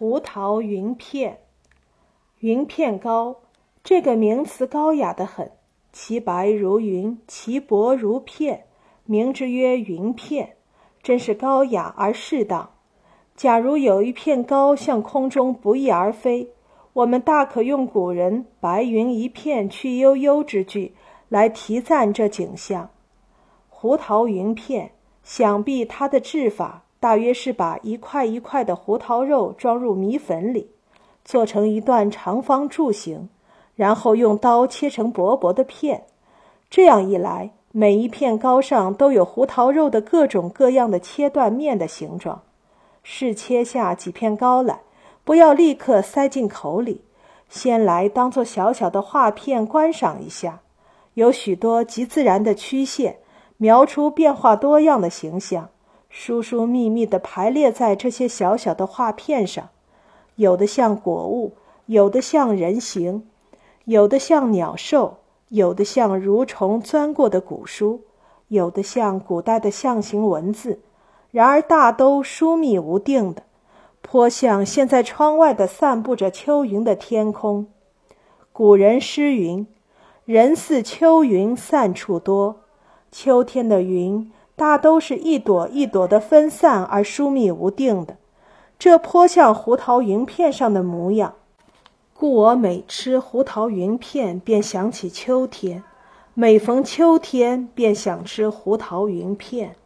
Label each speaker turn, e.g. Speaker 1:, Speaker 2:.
Speaker 1: 胡桃云片，云片糕这个名词高雅的很，其白如云，其薄如片，名之曰云片，真是高雅而适当。假如有一片糕向空中不翼而飞，我们大可用古人“白云一片去悠悠”之句来题赞这景象。胡桃云片，想必它的制法大约是把一块一块的胡桃肉装入米粉里，做成一段长方柱形，然后用刀切成薄薄的片。这样一来，每一片糕上都有胡桃肉的各种各样的切断面的形状。试切下几片糕来，不要立刻塞进口里，先来当做小小的画片观赏一下。有许多极自然的曲线。描出变化多样的形象，疏疏密密地排列在这些小小的画片上，有的像果物，有的像人形，有的像鸟兽，有的像蠕虫钻过的古书，有的像古代的象形文字。然而大都疏密无定的，颇像现在窗外的散布着秋云的天空。古人诗云：“人似秋云散处多。”秋天的云大都是一朵一朵的分散而疏密无定的，这颇像胡桃云片上的模样。故我每吃胡桃云片，便想起秋天；每逢秋天，便想吃胡桃云片。